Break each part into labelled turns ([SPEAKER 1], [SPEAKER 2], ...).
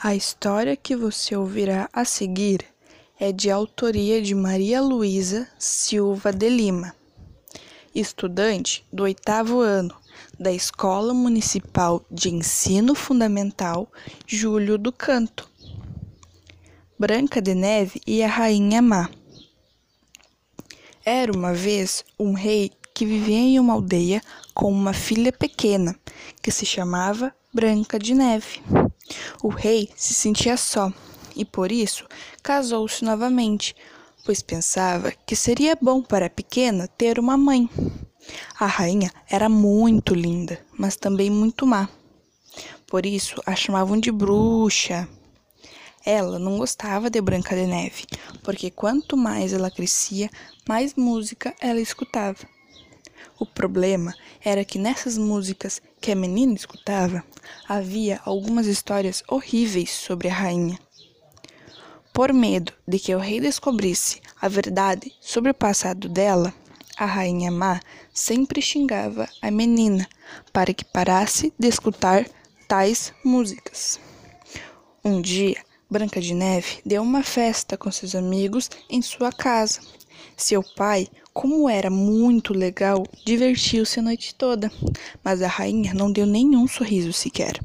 [SPEAKER 1] A história que você ouvirá a seguir é de autoria de Maria Luísa Silva de Lima, estudante do oitavo ano da Escola Municipal de Ensino Fundamental Júlio do Canto. Branca de Neve e a Rainha Má. Era uma vez um rei que vivia em uma aldeia com uma filha pequena que se chamava Branca de Neve. O rei se sentia só e por isso casou-se novamente, pois pensava que seria bom para a pequena ter uma mãe. A rainha era muito linda, mas também muito má. Por isso a chamavam de bruxa. Ela não gostava de Branca de Neve, porque quanto mais ela crescia, mais música ela escutava. O problema era que nessas músicas que a menina escutava havia algumas histórias horríveis sobre a rainha. Por medo de que o rei descobrisse a verdade sobre o passado dela, a rainha má sempre xingava a menina para que parasse de escutar tais músicas. Um dia, Branca de Neve deu uma festa com seus amigos em sua casa. Seu pai como era muito legal, divertiu-se a noite toda, mas a rainha não deu nenhum sorriso sequer.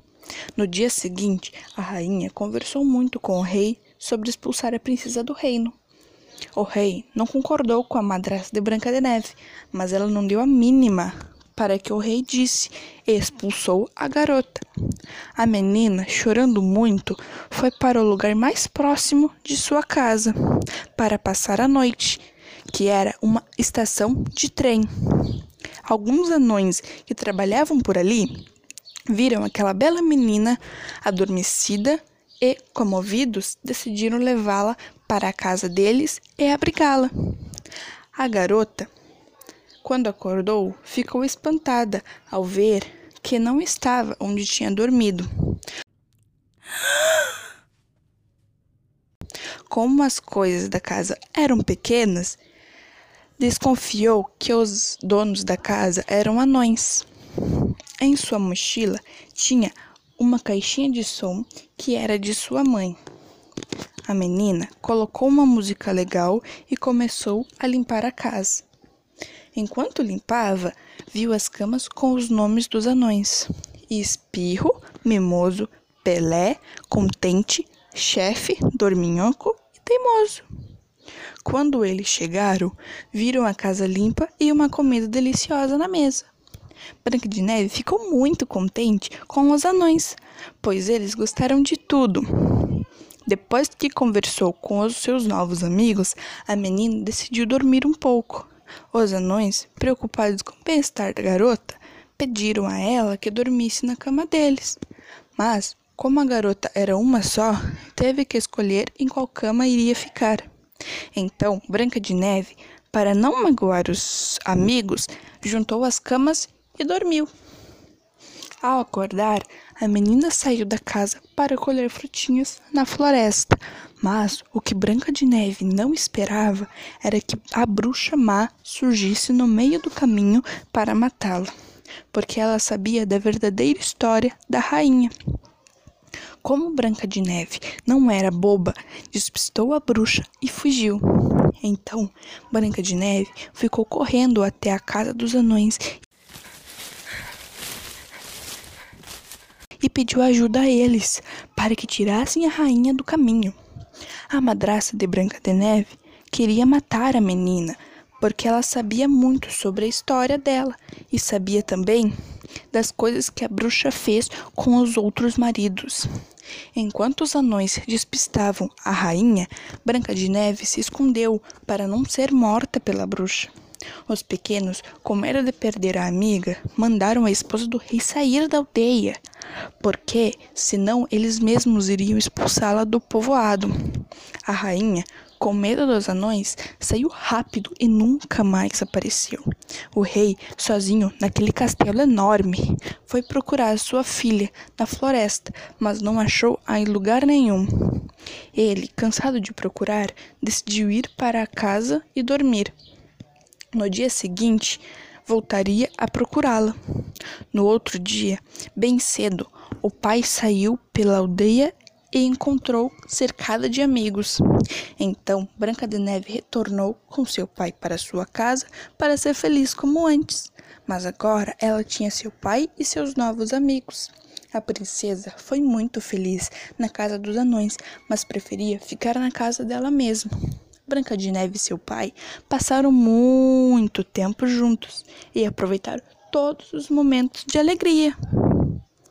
[SPEAKER 1] No dia seguinte, a rainha conversou muito com o rei sobre expulsar a princesa do reino. O rei não concordou com a madrasta de Branca de Neve, mas ela não deu a mínima para que o rei disse e expulsou a garota. A menina, chorando muito, foi para o lugar mais próximo de sua casa para passar a noite que era uma estação de trem. Alguns anões que trabalhavam por ali viram aquela bela menina adormecida e, comovidos, decidiram levá-la para a casa deles e abrigá-la. A garota, quando acordou, ficou espantada ao ver que não estava onde tinha dormido. Como as coisas da casa eram pequenas, Desconfiou que os donos da casa eram anões. Em sua mochila tinha uma caixinha de som que era de sua mãe. A menina colocou uma música legal e começou a limpar a casa. Enquanto limpava, viu as camas com os nomes dos anões: Espirro, Mimoso, Pelé, Contente, Chefe, Dorminhoco e Teimoso. Quando eles chegaram, viram a casa limpa e uma comida deliciosa na mesa. Branca de Neve ficou muito contente com os anões, pois eles gostaram de tudo. Depois que conversou com os seus novos amigos, a menina decidiu dormir um pouco. Os anões, preocupados com o bem-estar da garota, pediram a ela que dormisse na cama deles. Mas, como a garota era uma só, teve que escolher em qual cama iria ficar. Então, Branca de Neve, para não magoar os amigos, juntou as camas e dormiu. Ao acordar, a menina saiu da casa para colher frutinhas na floresta, mas o que Branca de Neve não esperava era que a bruxa má surgisse no meio do caminho para matá-la, porque ela sabia da verdadeira história da rainha. Como Branca de Neve não era boba, despistou a bruxa e fugiu. Então, Branca de Neve ficou correndo até a casa dos anões e pediu ajuda a eles para que tirassem a rainha do caminho. A madraça de Branca de Neve queria matar a menina porque ela sabia muito sobre a história dela e sabia também das coisas que a bruxa fez com os outros maridos. Enquanto os anões despistavam a rainha, Branca de Neve se escondeu para não ser morta pela bruxa. Os pequenos, com medo de perder a amiga, mandaram a esposa do rei sair da aldeia, porque senão eles mesmos iriam expulsá-la do povoado. A rainha com medo dos anões, saiu rápido e nunca mais apareceu. O rei, sozinho naquele castelo enorme, foi procurar sua filha na floresta, mas não achou a em lugar nenhum. Ele, cansado de procurar, decidiu ir para a casa e dormir. No dia seguinte, voltaria a procurá-la. No outro dia, bem cedo, o pai saiu pela aldeia e encontrou cercada de amigos. Então Branca de Neve retornou com seu pai para sua casa para ser feliz como antes. Mas agora ela tinha seu pai e seus novos amigos. A princesa foi muito feliz na casa dos anões, mas preferia ficar na casa dela mesma. Branca de Neve e seu pai passaram muito tempo juntos e aproveitaram todos os momentos de alegria.